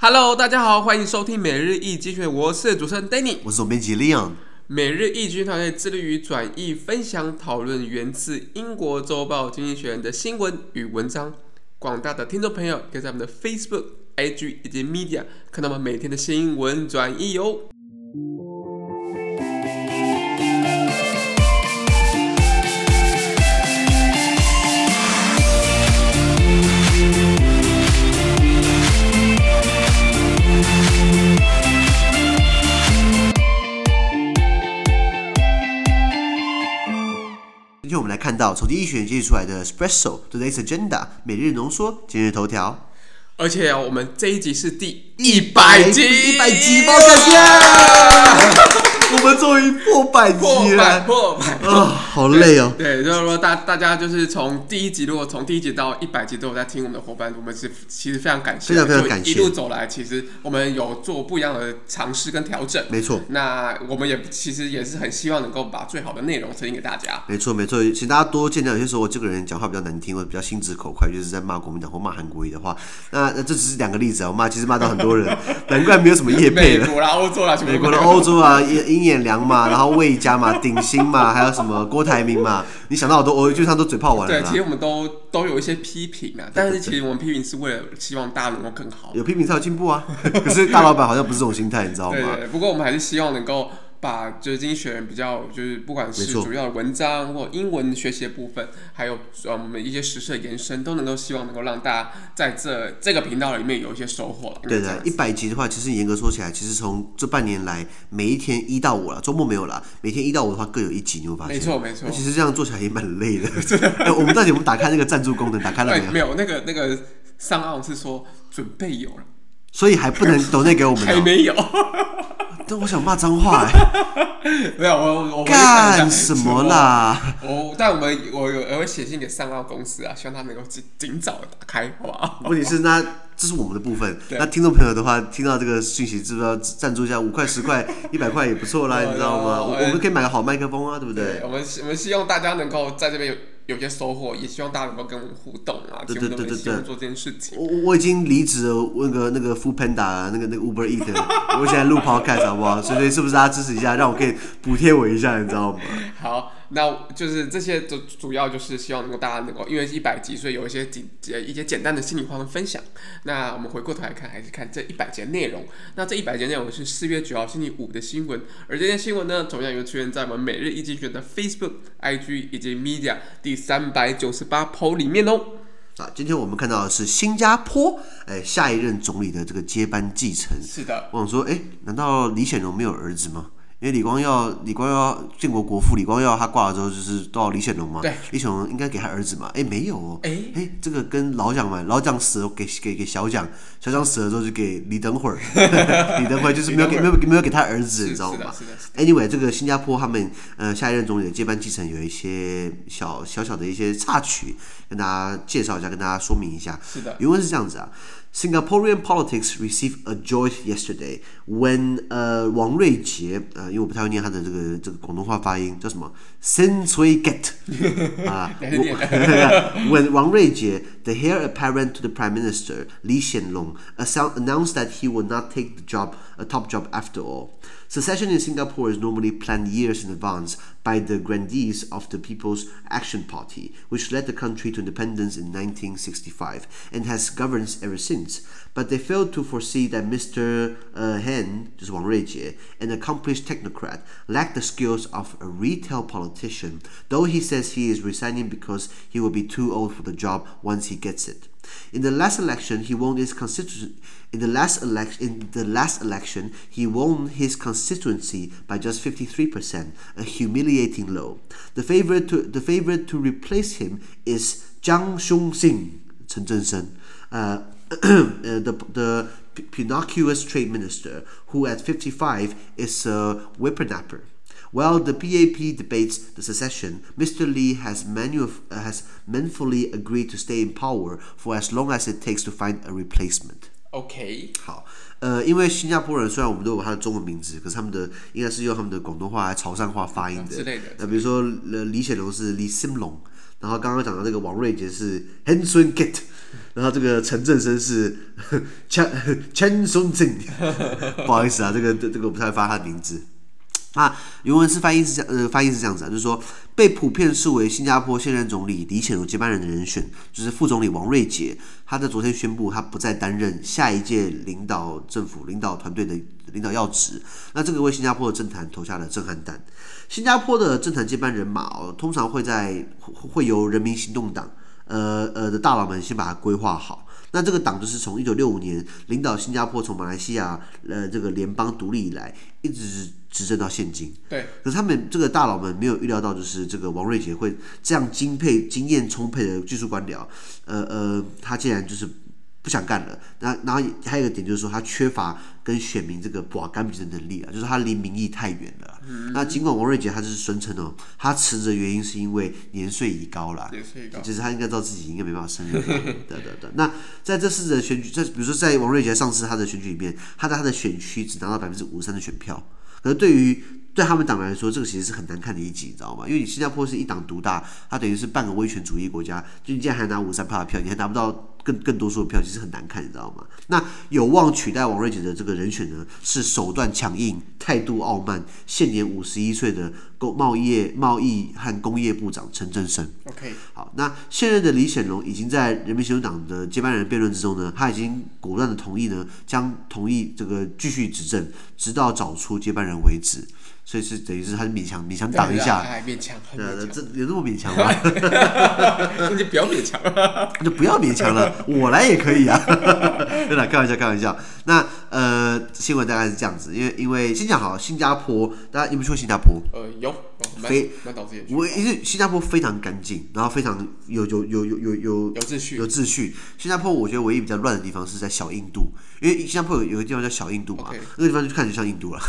Hello，大家好，欢迎收听每日一经济学，我是主持人 Danny，我是总编辑 Leon。每日一经济学团队致力于转译、分享、讨论源自英国周报《经济学人》的新闻与文章。广大的听众朋友可以在我们的 Facebook、IG 以及 Media 看到我们每天的新闻转译哟。到从经济学人建议出来的 Espresso Today's Agenda 每日浓缩今日头条，而且我们这一集是第一百集，一百集，好感谢。我们终于破百集了，破百啊、哦，好累哦。对，就是说大大家就是从第一集，如果从第一集到一百集都有在听我们的伙伴，我们是其实非常感谢，非常非常感谢。一路走来，其实我们有做不一样的尝试跟调整。没错，那我们也其实也是很希望能够把最好的内容呈现给大家。没错没错，请大家多见谅。有些时候我这个人讲话比较难听，或者比较心直口快，就是在骂国民党或骂韩国瑜的话。那那这只是两个例子啊，我骂其实骂到很多人，难怪没有什么业配了。美国啦，欧洲啦，美国的欧洲啊，鹰眼良嘛。然后魏家嘛，鼎新嘛，还有什么郭台铭嘛？你想到我都，我基本上都嘴炮完了。对，其实我们都都有一些批评啊，但是其实我们批评是为了希望大家能够更好。有批评才有进步啊！可是大老板好像不是这种心态，你知道吗？对，不过我们还是希望能够。把就是经济学人比较就是不管是主要的文章或英文学习的部分，还有呃我们一些实事的延伸，都能够希望能够让大家在这这个频道里面有一些收获。对的，一百集的话，其实严格说起来，其实从这半年来，每一天一到五了，周末没有了，每天一到五的话各有一集，你会发现。没错没错。其实这样做起来也蛮累的。哎，我们到底我们打开那个赞助功能，打开了没有？没有，那个那个上岸是说准备有了，所以还不能抖内给我们。还没有。但我想骂脏话 哎，没有我我干什么啦？我但我们我有我会写信给上奥公司啊，希望他能够尽尽早打开，好不好？问题是那这是我们的部分，那听众朋友的话，听到这个讯息，知不知道赞助一下五块十块 一百块也不错啦，你知道吗？我们可以买个好麦克风啊，对不对？我们我们希望大家能够在这边有。有些收获，也希望大家能够跟我们互动啊，对对对对对，做这件事情。我我已经离职了，那个那个 Foodpanda 那个那个 Uber Eat，我现在录 Podcast 好不好？所以是不是大家支持一下，让我可以补贴我一下，你知道吗？好。那就是这些，主主要就是希望能够大家能够，因为一百集，所以有一些简一些简单的心里话的分享。那我们回过头来看，还是看这一百节内容。那这一百节内容是四月九号星期五的新闻，而这些新闻呢，同样又出现在我们每日一经济学的 Facebook、IG 以及 Media 第三百九十八 po 里面哦。啊，今天我们看到的是新加坡，哎，下一任总理的这个接班继承。是的。我想说，哎，难道李显龙没有儿子吗？因为李光耀，李光耀建国国父李光耀他挂了之后，就是到李显龙嘛。对。李显龙应该给他儿子嘛？哎，没有哦。哎哎，这个跟老蒋嘛，老蒋死了给给给小蒋，小蒋死了之后就给李登辉。李登辉就是没有给没有没有给他儿子，你知道吗？Anyway，这个新加坡他们呃下一任总理的接班继承有一些小小小的一些插曲，跟大家介绍一下，跟大家说明一下。是的。原文是这样子啊。Singaporean politics received a jolt yesterday when 呃王瑞杰呃，因为我不太会念他的这个这个广东话发音叫什么 Sen Sui Get 啊，when 王瑞杰 the heir apparent to the Prime Minister Lee Hsien Loong announced that he would not take the job a top job after all. Secession in Singapore is normally planned years in advance by the grandees of the People's Action Party, which led the country to independence in 1965 and has governed ever since. But they failed to foresee that Mr. Uh, Hen, just Wang Ruijie, an accomplished technocrat, lacked the skills of a retail politician, though he says he is resigning because he will be too old for the job once he gets it. In the last election, he won his constituency. In the last election, in the last election, he won his constituency by just 53%, a humiliating low. The favorite to the favorite to replace him is Jiang Xiongxing, Chen Zhengsheng, uh, the the Pinocchio's trade minister, who at 55 is a whippersnapper. While the PAP debates the secession, Mr. Lee has, manu- uh, has manfully agreed to stay in power for as long as it takes to find a replacement. OK，好，呃，因为新加坡人虽然我们都有他的中文名字，可是他们的应该是用他们的广东话、潮汕话发音的。之类的。那比如说，呃，李显龙是李新龙。 然后刚刚讲到这个王瑞杰是 Hanson Kit，然后这个陈振生是 Chen Chen Song Zeng，不好意思啊，这个这这个我不太会发他的名字。啊，原文是翻译是这样，呃，翻译是这样子啊，就是说被普遍视为新加坡现任总理李显龙接班人的人选，就是副总理王瑞杰，他在昨天宣布他不再担任下一届领导政府领导团队的领导要职，那这个为新加坡的政坛投下了震撼弹。新加坡的政坛接班人马哦，通常会在会由人民行动党，呃呃的大佬们先把它规划好。那这个党就是从一九六五年领导新加坡从马来西亚呃这个联邦独立以来，一直执政到现今。对。可是他们这个大佬们没有预料到，就是这个王瑞杰会这样精配经验充沛的技术官僚，呃呃，他竟然就是。不想干了，那然后还有一个点就是说，他缺乏跟选民这个把干比的能力啊，就是他离民意太远了。嗯、那尽管王瑞杰他就是声称哦，他辞职的原因是因为年岁已高了，年岁已高，其实他应该知道自己应该没办法胜任。对对对。那在这次的选举，在比如说在王瑞杰上次他的选举里面，他在他的选区只拿到百分之五十三的选票，可是对于对他们党来说，这个其实是很难看的一集，你知道吗？因为你新加坡是一党独大，它等于是半个威权主义国家，就你竟然还拿五十三票的票，你还拿不到。更更多数的票其实很难看，你知道吗？那有望取代王瑞杰的这个人选呢，是手段强硬、态度傲慢、现年五十一岁的工贸易业贸易和工业部长陈振声。OK，好，那现任的李显龙已经在人民行动党的接班人辩论之中呢，他已经果断的同意呢，将同意这个继续执政，直到找出接班人为止。所以是等于是他是勉强勉强挡一下，勉强，这有那么勉强吗？那就不要勉强了，那就不要勉强了，我来也可以啊。对了，开玩笑，开玩笑。那呃，新闻大概是这样子，因为因为先讲好，新加坡，大家有没有去过新加坡？呃，有，非我因为新加坡非常干净，然后非常有有有有有有有秩序，有秩序。新加坡我觉得唯一比较乱的地方是在小印度，因为新加坡有有个地方叫小印度嘛，那个地方就看起来像印度了，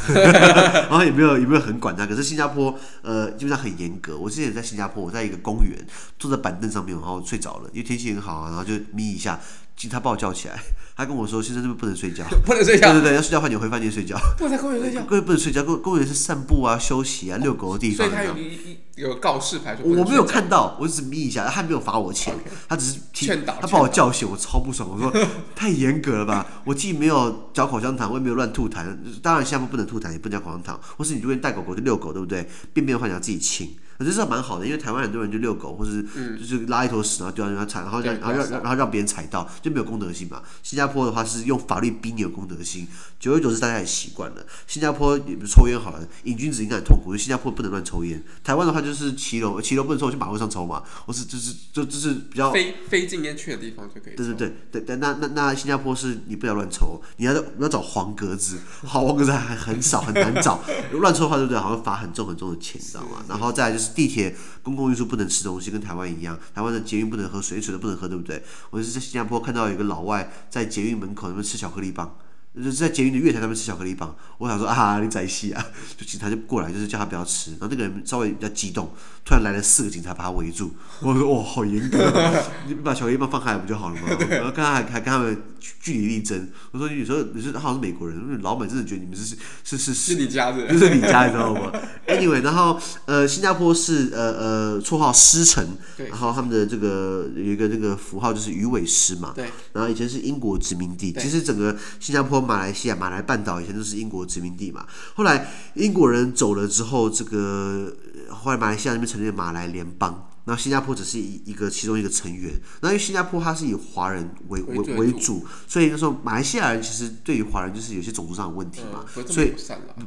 然后也没有也没有很管他。可是新加坡呃基本上很严格。我之前在新加坡，我在一个公园坐在板凳上面，然后睡着了，因为天气很好啊，然后就眯一下。警察把我叫起来，他跟我说：“先生，这边不能睡觉，不能睡觉。”对对对，要睡觉的话，你回饭店睡觉。不能在公园睡觉，公园不能睡觉。公公园是散步啊、休息啊、遛狗的地方。所以他有一有告示牌，我没有看到，我只是眯一下，他没有罚我钱，他只是劝导，他把我叫醒，我超不爽。我说：“ 太严格了吧？我既没有嚼口香糖，我也没有乱吐痰。当然，下面不能吐痰，也不能嚼口香糖。或是你如果带狗狗去遛狗，对不对？便便的话你要自己清。”我觉得这蛮好的，因为台湾很多人就遛狗，或者是就是拉一坨屎，然后丢到人家踩，然后让然后让然后让别人踩到，就没有公德心嘛。新加坡的话是用法律逼你有公德心，久而久之大家也习惯了。新加坡也不是抽烟好了，瘾君子应该很痛苦，因为新加坡不能乱抽烟。台湾的话就是骑楼，骑楼不能抽，去马路上抽嘛。我是 就是就就是比较非非禁烟区的地方就可以。对对对对对，那那那新加坡是你不要乱抽，你要你要找黄格子，好黄格子还很少很难找，乱抽的话对不对？好像罚很重很重的钱，你知道吗？然后再来就是地铁。公共运输不能吃东西，跟台湾一样。台湾的捷运不能喝水，水都不能喝，对不对？我是在新加坡看到有一个老外在捷运门口他们吃巧克力棒。就是在捷运的月台上面吃巧克力棒，我想说啊，你仔细啊，就警察就过来，就是叫他不要吃。然后那个人稍微比较激动，突然来了四个警察把他围住。我说哇，好严格，你把巧克力棒放开来不就好了吗？然后刚刚还还跟他们据理力争。我说你说你说他好像是美国人，老美真的觉得你们是是是是是你家的，就是你家，你知道吗？Anyway，然后呃，新加坡是呃呃绰号狮城，然后他们的这个有一个这个符号就是鱼尾狮嘛，对。然后以前是英国殖民地，其实整个新加坡。马来西亚、马来半岛以前都是英国殖民地嘛，后来英国人走了之后，这个后来马来西亚那边成立了马来联邦。然后新加坡只是一一个其中一个成员，那因为新加坡它是以华人为为为主，所以就说马来西亚人其实对于华人就是有些种族上的问题嘛，所以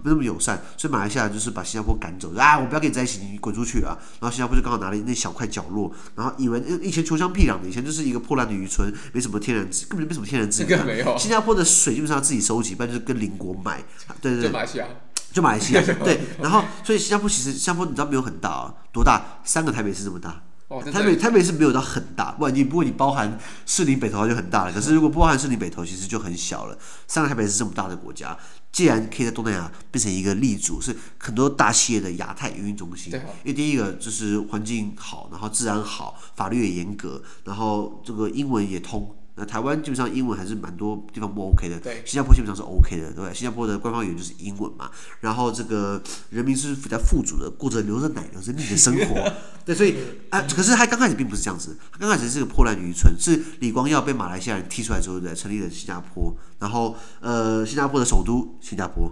不那么友善，所以马来西亚就是把新加坡赶走，啊，我不要跟你在一起，你滚出去啊！然后新加坡就刚好拿了那小块角落，然后以为以前穷乡僻壤的，以前就是一个破烂的渔村，没什么天然资，根本就没什么天然资源。新加坡的水基本上自己收集，不然就是跟邻国买，对对对。就马来西亚，对，然后所以新加坡其实新加坡你知道没有很大啊，多大？三个台北市这么大。哦台北台北是没有到很大，不，你不过你包含士林北投就很大了。可是如果不包含士林北投，其实就很小了。三个台北是这么大的国家，既然可以在东南亚变成一个立足，是很多大企业的亚太营运中心。因为第一个就是环境好，然后治安好，法律也严格，然后这个英文也通。那台湾基本上英文还是蛮多地方不 OK 的，对，新加坡基本上是 OK 的，对？新加坡的官方语言就是英文嘛，然后这个人民是比较富足的，过着流着奶流着蜜的生活，对，所以啊，可是他刚开始并不是这样子，他刚开始是个破烂渔村，是李光耀被马来西亚人踢出来之后，对，成立了新加坡，然后呃，新加坡的首都新加坡，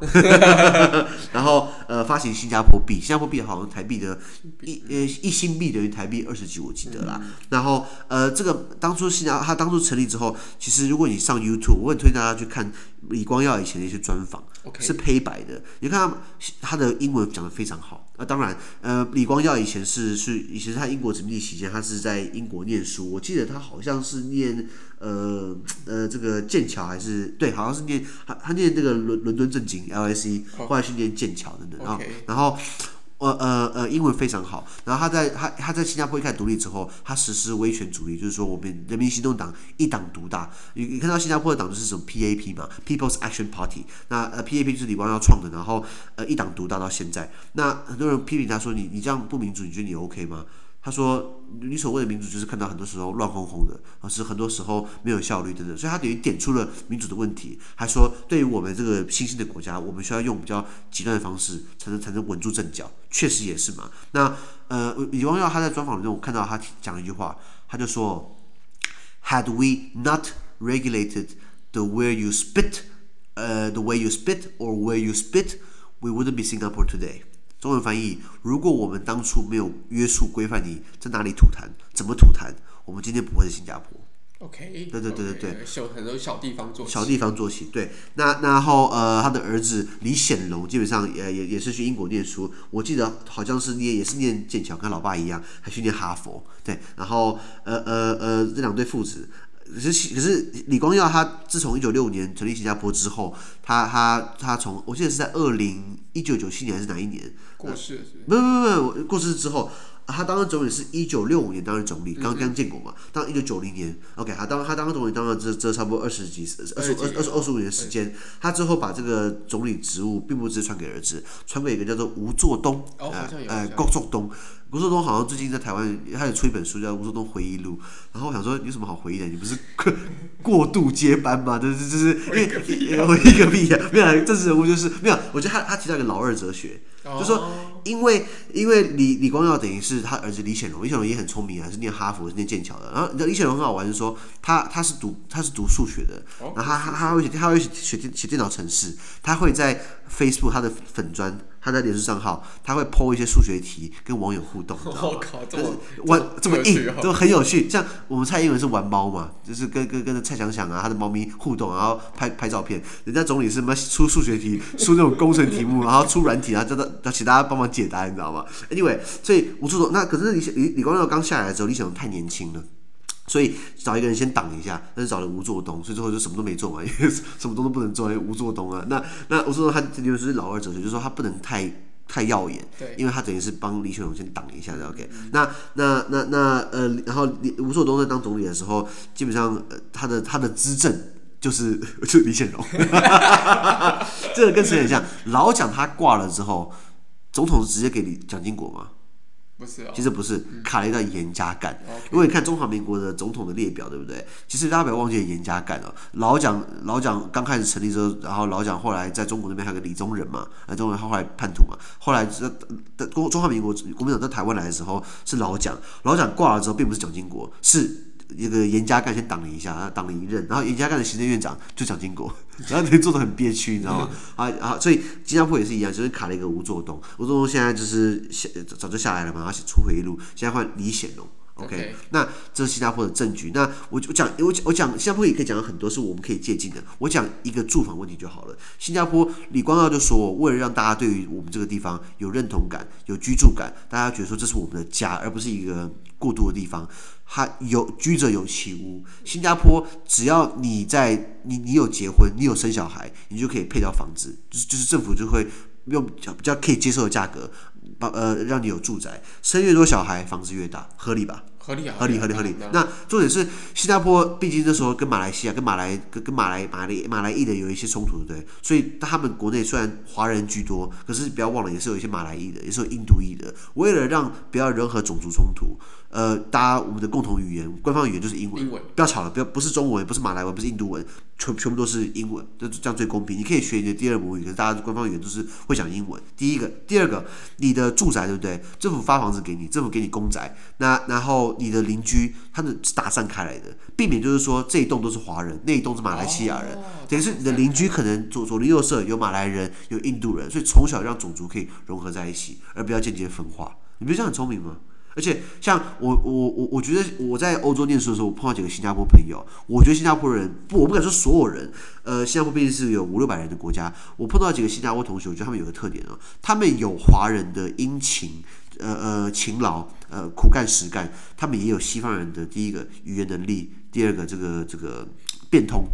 然后呃，发行新加坡币，新加坡币好像台币的一呃一新币等于台币二十几，我记得啦，然后呃，这个当初新加他当初成立。之后，其实如果你上 YouTube，我很推荐大家去看李光耀以前的一些专访，Okay. 是黑白的。你看他他的英文讲的非常好。那当然，呃，李光耀以前是是以前是他英国殖民地期间，他是在英国念书。我记得他好像是念呃呃这个剑桥还是对，好像是念他他念这个伦伦敦政经 LSE，后来去念剑桥等等。Okay. 然后。呃呃呃，英文非常好。然后他在他他在新加坡一开独立之后，他实施威权主义，就是说我们人民行动党一党独大。你你看到新加坡的党就是什么 PAP 嘛，People's Action Party。那呃 PAP 是李光耀创的，然后呃一党独大到现在。那很多人批评他说，你你这样不民主，你觉得你 OK 吗？他说：“你所谓的民主，就是看到很多时候乱哄哄的，而是很多时候没有效率等等。所以他等于点出了民主的问题，还说对于我们这个新兴的国家，我们需要用比较极端的方式，才能才能稳住阵脚。确实也是嘛。那呃，李光耀他在专访中，我看到他讲了一句话，他就说：‘Had we not regulated the where you spit, 呃、，the way you spit or where you spit, we wouldn't be Singapore today.’” 中文翻译：如果我们当初没有约束规范你在哪里吐痰、怎么吐痰，我们今天不会是新加坡。OK，对对对对对，小很多小地方做起，小地方做起。对，那然后呃，他的儿子李显龙基本上也也也是去英国念书，我记得好像是念也是念剑桥，跟老爸一样，还去念哈佛。对，然后呃呃呃，这两对父子。可是，可是李光耀他自从一九六五年成立新加坡之后，他他他从我记得是在二零一九九七年还是哪一年过世？没有没有没有，过世之后。他当任总理是一九六五年当任总理，刚刚建国嘛。当一九九零年，OK，他当他当总理当了这这差不多二十几二十二二十二十五年时间。他最后把这个总理职务并不是传给儿子，传给一个叫做吴作东，呃，郭作东。吴作东好像最近在台湾，他有出一本书叫《吴作东回忆录》。然后我想说，有什么好回忆的？你不是过度接班吗？就是就是，因为回忆个屁啊！没有，政治人物就是没有。我觉得他他提到一个老二哲学，就是说。因为因为李李光耀等于是他儿子李显龙，李显龙也很聪明啊，是念哈佛，是念剑桥的。然后李显龙很好玩，是说他他是读他是读数学的，然后他他他会写他会写写电写电脑程式，他会在 Facebook 他的粉砖。他在脸书账号，他会 po 一些数学题跟网友互动，我靠，这么玩这么硬，都很有趣。像我们蔡英文是玩猫嘛，就是跟跟跟着蔡想想啊，他的猫咪互动，然后拍拍照片。人家总理是什么出数学题，出那种工程题目，然后出软体，然后叫他要请大家帮忙解答，你知道吗？Anyway，所以吴作东那可是李李李光耀刚下来的时候，李显龙太年轻了。所以找一个人先挡一下，但是找了吴作东，所以最后就什么都没做嘛，因为什么东都不能做，因为吴作东啊。那那吴作东他这就是老二哲学，就是说他不能太太耀眼，对，因为他等于是帮李显龙先挡一下的。OK，嗯，那那那那呃，然后吴作东在当总理的时候，基本上呃他的他的资政就是 就是李显龙，这个跟谁很像？老蒋他挂了之后，总统直接给李蒋经国嘛。不是哦，其实不是，卡了一段严加干。因为你看中华民国的总统的列表，对不对？其实大家不要忘记严加干哦。老蒋老蒋刚开始成立之后，然后老蒋后来在中国那边还有个李宗仁嘛，李宗仁后来叛徒嘛。后来在中中华民国国民党到台湾来的时候是老蒋，老蒋挂了之后，并不是蒋经国，是。一个严家淦先挡了一下，挡了一任，然后严家淦的行政院长就蒋经国，然后他做的很憋屈，你知道吗？啊啊，所以新加坡也是一样，就是卡了一个吴作东，吴作东现在就是下早就下来了嘛，而且出回忆录，现在换李显龙。OK，, okay. 那这是新加坡的政局。那我我讲我我讲新加坡也可以讲很多是我们可以借鉴的。我讲一个住房问题就好了。新加坡李光耀就说，为了让大家对于我们这个地方有认同感、有居住感，大家觉得说这是我们的家，而不是一个过渡的地方。他有居者有其屋。新加坡只要你在你你有结婚，你有生小孩，你就可以配到房子，就是就是政府就会用比较可以接受的价格。把呃，让你有住宅，生越多小孩，房子越大，合理吧合理啊，合理合理合理。那那重点是新加坡，毕竟那时候跟马来西亚、跟马来、跟跟马来、马来马来裔的有一些冲突，对不对？所以他们国内虽然华人居多，可是不要忘了，也是有一些马来裔的，也是有印度裔的。为了让不要任何种族冲突，呃，大家我们的共同语言、官方语言就是英文，英文不要吵了，不要不是中文，不是马来文，不是印度文，全全部都是英文，这这样最公平。你可以学你的第二母语，可是大家官方语言都是会讲英文。第一个，第二个，你的住宅对不对？政府发房子给你，政府给你公宅，那然后你的邻居他们是打散开来的，避免就是说这一栋都是华人，那一栋是马来西亚人，哦、等于是你的邻居可能左左邻右舍有马来人，有印度人，所以从小让种族可以融合在一起，而不要间接分化。你不觉得这样很聪明吗？而且像我我我我觉得我在欧洲念书的时候，我碰到几个新加坡朋友，我觉得新加坡人不，我不敢说所有人，呃，新加坡毕竟是有五六百人的国家，我碰到几个新加坡同学，我觉得他们有个特点哦，他们有华人的殷勤，呃呃勤劳，呃苦干实干，他们也有西方人的第一个语言能力，第二个这个这个变通。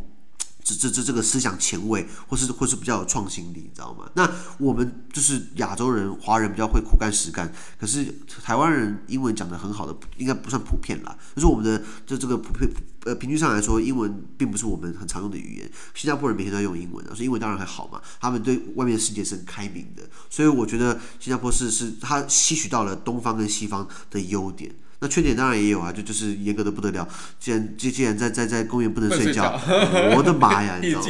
这这这这个思想前卫，或是或是比较有创新力，你知道吗？那我们就是亚洲人、华人比较会苦干实干，可是台湾人英文讲得很好的，应该不算普遍啦。就是我们的这这个普遍呃平均上来说，英文并不是我们很常用的语言。新加坡人每天都在用英文，所以英文当然还好嘛。他们对外面的世界是很开明的，所以我觉得新加坡是是他吸取到了东方跟西方的优点。那缺点当然也有啊，就就是严格的不得了。既然既既然在在在公园不能睡觉，我的妈呀，你知道吗？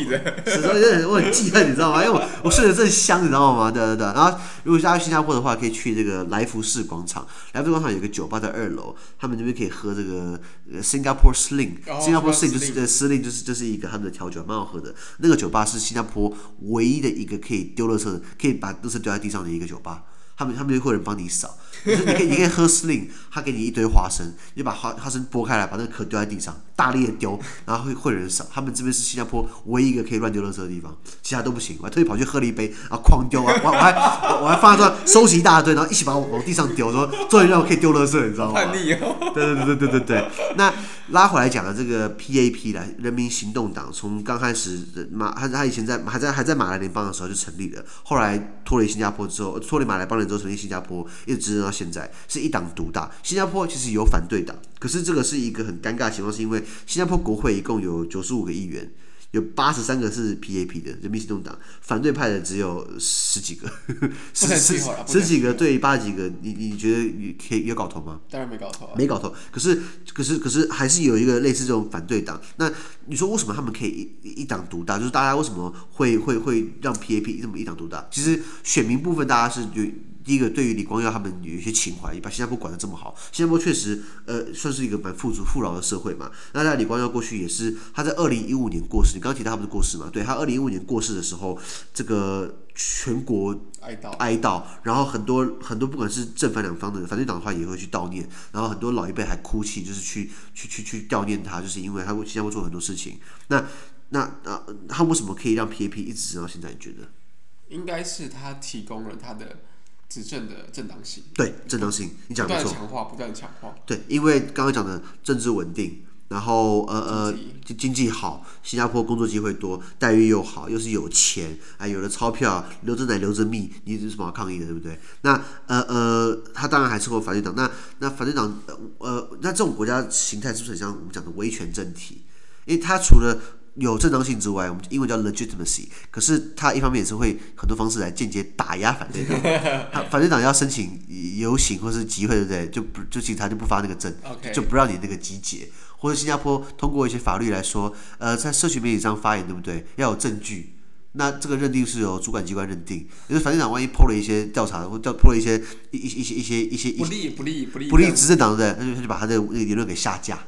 实在有点我很记恨，你知道吗？因为我我睡得正香，你知道吗？对对对。然后如果大家去新加坡的话，可以去这个来福士广场。来福士广场有个酒吧在二楼，他们那边可以喝这个 Singapore Sling，Singapore Sling 就是呃 Sling 就是就是一个他们的调酒，蛮好喝的。那个酒吧是新加坡唯一的一个可以丢垃圾，可以把垃圾丢在地上的一个酒吧。他们他们就会有人帮你扫，你可以你可以喝司令，他给你一堆花生，你把花花生剥开来，把那个壳丢在地上，大力的丢，然后会会有人扫。他们这边是新加坡唯一一个可以乱丢垃圾的地方，其他都不行。我还特意跑去喝了一杯，然后狂丢，我 我还我，还放在收集一大堆，然后一起把我往地上丢，说终于让我可以丢垃圾，你知道吗？叛逆！对对对对对对对。那拉回来讲的这个 PAP 来人民行动党，从刚开始马他他以前在还在还在马来联邦的时候就成立了，后来脱离新加坡之后，脱离马来邦人之后成立新加坡，一直现在，是一党独大。新加坡其实有反对党，可是这个是一个很尴尬的情况，是因为新加坡国会一共有九十五个议员。有八十三个是 PAP 的人民行动党，反对派的只有十几个，十十 十几个对八几个，你你觉得你可以有搞头吗？当然没搞头啊，没搞头。可是可是可是还是有一个类似这种反对党。那你说为什么他们可以一一党独大？就是大家为什么会会会让 PAP 这么一党独大？其实选民部分大家是有。第一个，对于李光耀他们有一些情怀，把新加坡管得这么好，新加坡确实呃算是一个蛮富足富饶的社会嘛。那在李光耀过去也是，他在二零一五年过世，你刚刚提到他不是过世嘛？对，他二零一五年过世的时候，这个全国哀悼哀悼，然后很多很多不管是正反两方的反对党的话也会去悼念，然后很多老一辈还哭泣，就是去去去去悼念他，就是因为他会新加坡做很多事情。那那那他为什么可以让 PAP 一直到现在？你觉得？应该是他提供了他的。执政的正当性，对正当性，你讲不错。强化，不断强化。对，因为刚刚讲的政治稳定，然后呃呃，经济好，新加坡工作机会多，待遇又好，又是有钱，啊，有了钞票，留着奶留着蜜，你有什么好抗议的，对不对？那呃呃，他当然还是会反对党。那那反对党呃，那这种国家形态是不是很像我们讲的威权政体？因为他除了有正当性之外，我们英文叫 legitimacy。可是他一方面也是会很多方式来间接打压反对党。他反对党要申请游行或是集会，对不对？就不就警察就不发那个证.就不让你那个集结。或者新加坡通过一些法律来说，呃，在社群媒体上发言，对不对？要有证据。那这个认定是由主管机关认定。因为反对党万一 PO 了一些调查，或调 PO 了一些一一些一些一些一些不利不利不利不利执政党，对不对？他就他就把他的那个言论给下架。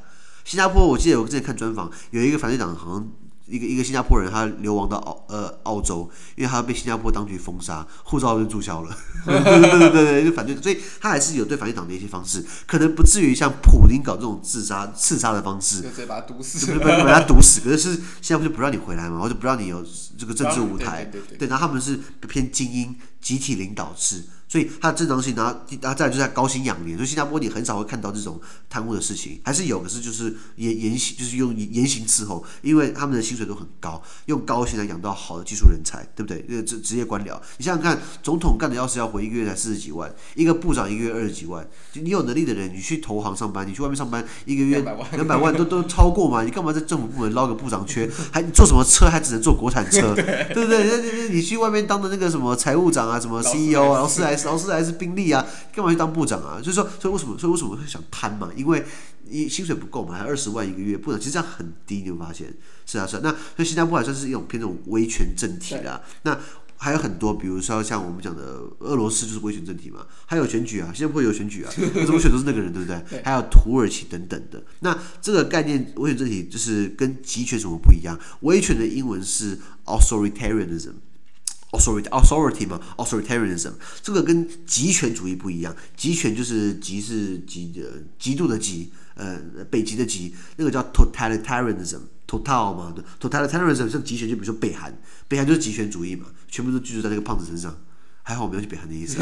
新加坡，我记得我之前看专访，有一个反对党，好像一个一个新加坡人，他流亡到澳呃澳洲，因为他被新加坡当局封杀，护照就注销了。对对对对，就反对，所以他还是有对反对党的一些方式，可能不至于像普丁搞这种自杀刺杀的方式，就直接把他毒死，就把他毒死。可是是新加坡就不让你回来嘛，或者不让你有这个政治舞台。对，然后他们是偏精英集体领导制。所以它的正当性，然后然后再来就是在高薪养廉，所以新加坡你很少会看到这种贪污的事情，还是有，可是就是严严刑，就是用严刑伺候，因为他们的薪水都很高，用高薪来养到好的技术人才，对不对？这职职业官僚，你想想看，总统干的要是要活一个月才四十几万，一个部长一个月二十几万，就你有能力的人，你去投行上班，你去外面上班，一个月两百万，都都超过嘛？你干嘛在政府部门捞个部长缺？还坐什么车？还只能坐国产车，对不对？那 那你去外面当的那个什么财务长啊，什么 CEO 啊，劳斯莱斯，劳斯莱斯宾利啊，干嘛去当部长啊？所以说，所以为什么，所以为什么会想贪嘛？因为你薪水不够嘛，还二十万一个月，部长其实这样很低，你有没有发现？是啊，是啊。那所以新加坡还算是一种偏这种威权政体啦。那还有很多，比如说像我们讲的俄罗斯就是威权政体嘛，还有选举啊，新加坡有选举啊，怎么选都是那个人，对不对？还有土耳其等等的。那这个概念威权政体就是跟集权什么不一样？威权的英文是 authoritarianism。Authority authority 嘛，authoritarianism。这个跟极权主义不一样，极权就是极是极的极度的极，呃，北极的极，那个叫 totalitarianism，total 嘛，，totalitarianism 像极权，就比如说北韩，北韩就是极权主义嘛，全部都居住在那个胖子身上，还好我没有去北韩的意思，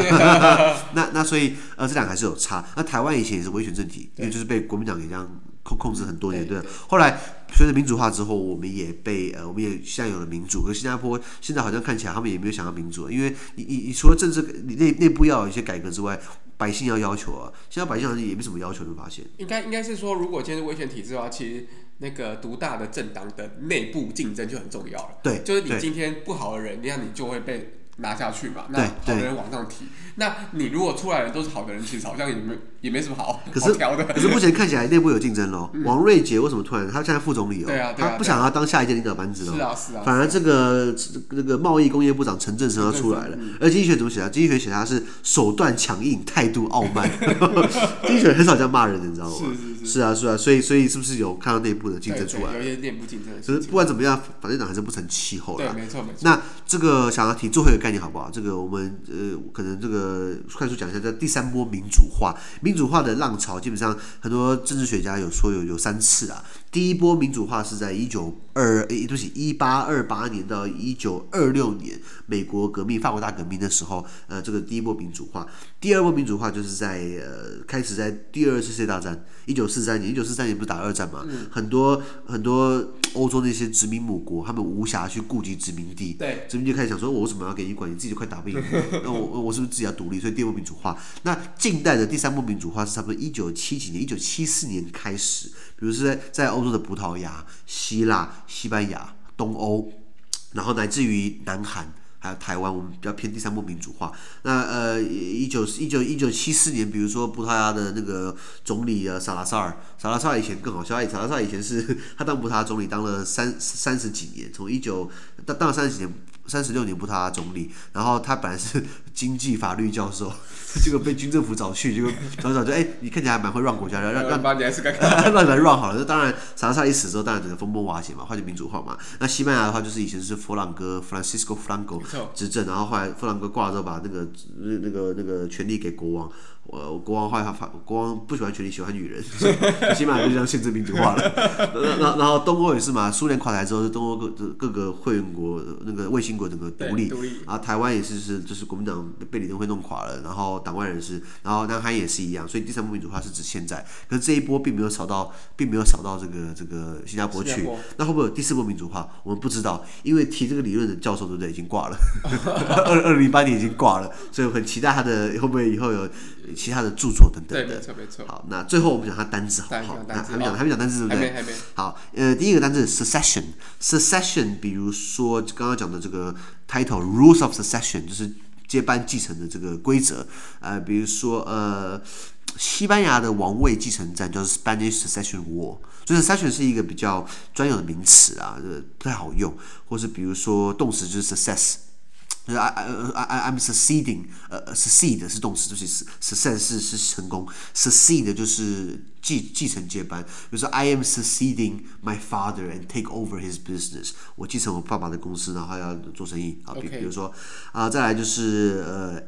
那那所以呃这两个还是有差，那台湾以前也是威权政体，因为就是被国民党给这样。控控制很多年，对。后来随着民主化之后，我们也被呃，我们也现在有了民主。可是新加坡现在好像看起来他们也没有想要民主，因为你你你除了政治你内内部要有一些改革之外，百姓要要求啊，现在百姓好像也没什么要求，你发现？应该应该是说，如果今天是威权体制的话，其实那个独大的政党的内部竞争就很重要了。对，就是你今天不好的人，那样你就会被拿下去嘛。那好的人往上提。那你如果出来的都是好的人，其实好像也没也没什么好可是。可是目前看起来内部有竞争喽。王瑞杰为什么突然他现在副总理哦？对啊，他不想要当下一届领导班子哦。是啊是啊。反而这个那个贸易工业部长陈振生要出来了。而经济学怎么写啊？经济学写他是手段强硬，态度傲慢。经济学很少这样骂人的，你知道吗？是是是啊是啊，所以所以是不是有看到内部的竞争出来？有些内部竞争。可是不管怎么样，反正党还是不成气候了。对，没错没错。那这个想要提最后一个概念好不好？这个我们呃可能这个快速讲一下。叫第三波民主化，民主化的浪潮基本上很多政治学家有说有有三次啊。第一波民主化是在一九二，诶，对不起，一八二八年到一九二六年，美国革命、法国大革命的时候，呃，这个第一波民主化。第二波民主化就是在呃，开始在第二次世界大战，一九四三年，一九四三年不是打二战嘛？嗯、很多很多欧洲那些殖民母国，他们无暇去顾及殖民地，对，殖民地开始想说，我为什么要给你管？你自己就快打不赢，那我我是不是自己要独立？所以第二波民主化。那近代的第三波民主化是差不多一九七几年，一九七四年开始，比如是在在欧洲的葡萄牙、希腊、西班牙、东欧，然后乃至于南韩。还有台湾，我们比较偏第三波民主化。那呃，一九一九一九七四年，比如说葡萄牙的那个总理啊，萨拉萨尔，萨拉萨尔以前更好笑，萨拉萨尔以前是 他当葡萄牙总理当了三三十几年，从一九当当了三十几年。三十六年葡萄牙总理，然后他本来是经济法律教授，结果被军政府找去，结果找找就哎，你看起来还蛮会让国家，让让让你还是让你 来让好了。那当然，萨拉萨一死之后，当然整个风波瓦解嘛，换成民主化嘛。那西班牙的话，就是以前是弗朗哥 （Francisco Franco） 执政，然后后来弗朗哥挂了之后，把那个那那个那个权力给国王。我国王后来他发，国王不喜欢权力，喜欢女人，西班牙就这样限制民主化了。然后然后东欧也是嘛，苏联垮台之后，是东欧各各个会员国那个卫星国整个独立，然后台湾也是是就是国民党被李登辉弄垮了，然后党外人士，然后南韩也是一样。所以第三波民主化是指现在，可是这一波并没有扫到，并没有扫到这个这个新加坡去。那会不会有第四波民主化？我们不知道，因为提这个理论的教授对不对已经挂了，二二零零八年已经挂了，所以我很期待他的会不会以后有。其他的著作等等的，对，没错没错。好，那最后我们讲他单字，好不好？还没讲，还没讲单字，对不对？还没，还没。好，呃，第一个单字 succession，succession，比如说刚刚讲的这个 title，rules of succession，就是接班继承的这个规则。呃，比如说呃，西班牙的王位继承战叫做 Spanish Succession War，所以 succession 是一个比较专有的名词啊，这不太好用。或是比如说动词就是 success。就是 I I I I'm succeeding，呃，succeed 是动词，就是 success 是是成功，succeed 就是继继承接班。比如说 I am succeeding my father and take over his business，我继承我爸爸的公司，然后要做生意。啊，比比如说啊，再来就是呃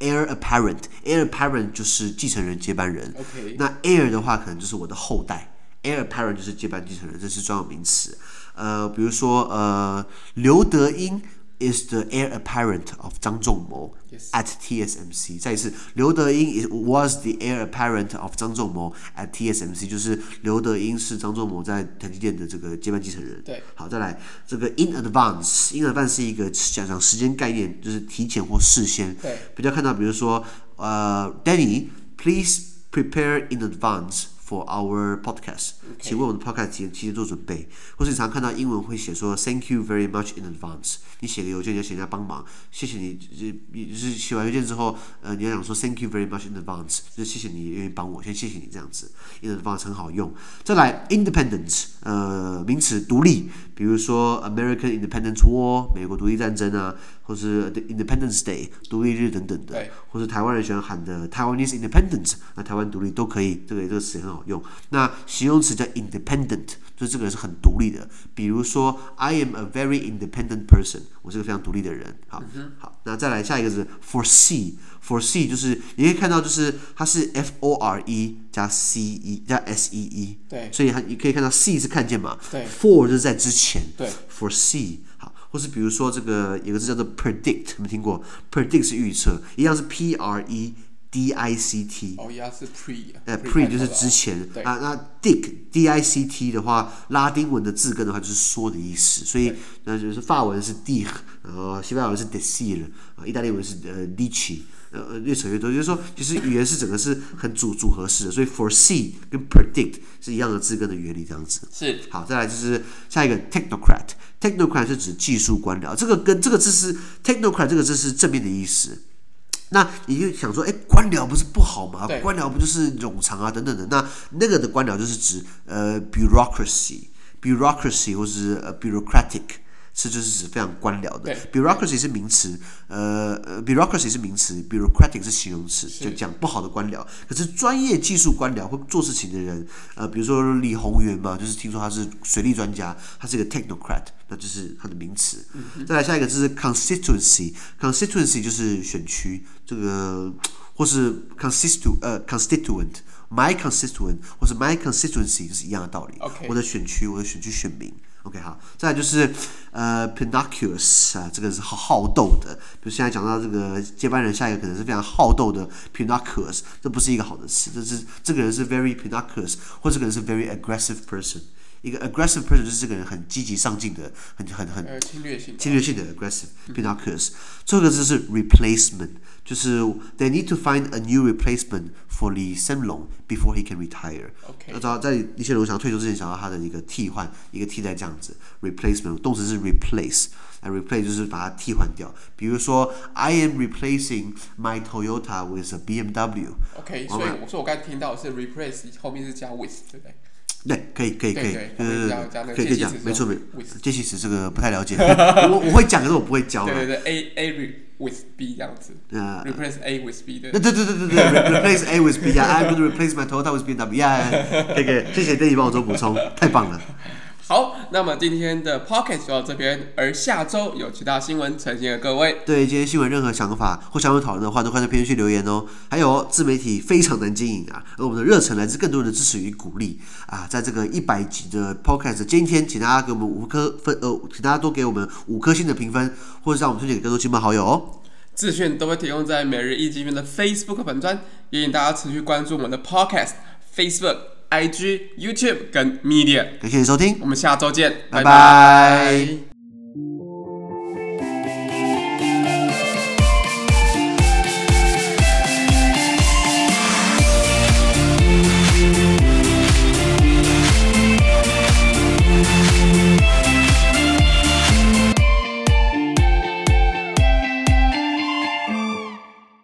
，heir apparent，heir apparent 就是继承人接班人。那 heir 的话可能就是我的后代，heir apparent 就是接班继承人，这是专有名词。呃，比如说呃，刘德英。Is the heir apparent of 张仲谋 at TSMC。再一次，刘德英 is was the heir apparent of 张仲谋 at TSMC，就是刘德英是张仲谋在台积电的这个接班继承人。对，好，再来这个 in advance，in advance 是一个讲讲时间概念，就是提前或事先。对，比较看到，比如说，呃，Danny，please prepare in advance for our podcast，、请为我们的 podcast 提提前做准备。或是你常看到英文会写说 Thank you very much in advance，你写个邮件你要请人家帮忙，谢谢你，就你就是写完邮件之后，呃，你要想说 Thank you very much in advance，就是谢谢你愿意帮我，先谢谢你这样子，in advance 很好用。再来 independence，呃，名词独立，比如说 American Independence War，美国独立战争啊，或是 Independence Day，独立日等等的，或是台湾人喜欢喊的 Taiwanese Independence，那台湾独立都可以，这个这个词很好用。那形容词叫 independent，就是这个人是很独立的。比如说，I am a very independent person，我是个非常独立的人。好，好，那再来下一个是 foresee，foresee 就是你可以看到，就是它是 F O R E 加 C E 加 S E E，对所以它你可以看到 see 是看见嘛，对，fore 就是在之前，对，foresee 好，或是比如说这个有个字叫做 predict，有没有听过？predict 是预测，一样是 P R E D I C T。哦，也是 pre，呃 pre，pre 就是之前啊，那 dic d i c t 的话，拉丁文的字根的话就是说的意思，所以那就是法文是 d i c 然后西班牙文是 decir，啊，意大利文是呃 dici，呃越扯越多，就是说其实语言是整个是很组组合式的，所以 foresee 跟 predict 是一样的字根的原理这样子。是好，再来就是下一个 technocrat，technocrat 是指技术官僚，这个跟这个字是 technocrat 这个字是正面的意思。那你就想说，哎，官僚不是不好吗？官僚不就是冗长啊，等等的。那那个的官僚就是指呃 bureaucracy，bureaucracy 或是呃 bureaucratic，是就是指非常官僚的。bureaucracy 是名词，呃呃 bureaucracy 是名词，bureaucratic 是形容词，就讲不好的官僚。可是专业技术官僚会做事情的人，呃，比如说李宏源嘛，就是听说他是水利专家，他是一个 technocrat，那就是他的名词。再来下一个就是 constituency，constituency 就是选区，这个或是 constitu 呃 constituent，my constituent 或是 my constituency 就是一样的道理。我的选区，我的选区选民。OK，好，再来就是呃 Pinocchio 啊，这个是好好斗的。比如现在讲到这个接班人，下一个可能是非常好斗的 Pinocchio，这不是一个好的词，这是这个人是 very Pinocchio，或者这个人是 very aggressive person。一个 aggressive person 就是这个人很积极上进的，很很很呃侵略性的，侵略性的 aggressive Pinocchio。最后一个字是 replacement，就是 they need to find a new replacement for Lee Hsien Loong before he can retire。 OK 那找在李显龙想退休之前，想要他的一个替换，一个替代这样子。replacement 动词是 replace，那 replace 就是把它替换掉。比如说，I am replacing my Toyota with a BMW。 OK，我们所以我说我刚才听到的是 replace 后面是加 with，对不对？ 对，可以，可以，可以，对对对对后面加加那个可以，可以讲没错，没 with 介系词这个不太了解，我我会讲，可是我不会教了。对对对，A A with B 这样子呃，replace A with B 的对。对对对对对，re-，replace A with B 啊，I'm gonna replace my Toyota with BMW 呀，可以可以，谢谢 Danny 帮我做补充，太棒了。好，那么今天的 podcast 就到这边，而下周有其他新闻呈现给各位。对今天新闻任何想法或想要讨论的话，都快在评论区留言哦。还有自媒体非常难经营啊，而我们的热忱来自更多人的支持与鼓励啊。在这个一百集的 podcast 今天，请大家给我们五颗分呃，请大家多给我们五颗星的评分，或者让我们推荐给更多亲朋好友哦。资讯都会提供在每日一经面的 Facebook 粉专，也请大家持续关注我们的 podcast、Facebook、IG、YouTube 跟 Media。感谢收听。我们下周见，拜拜拜拜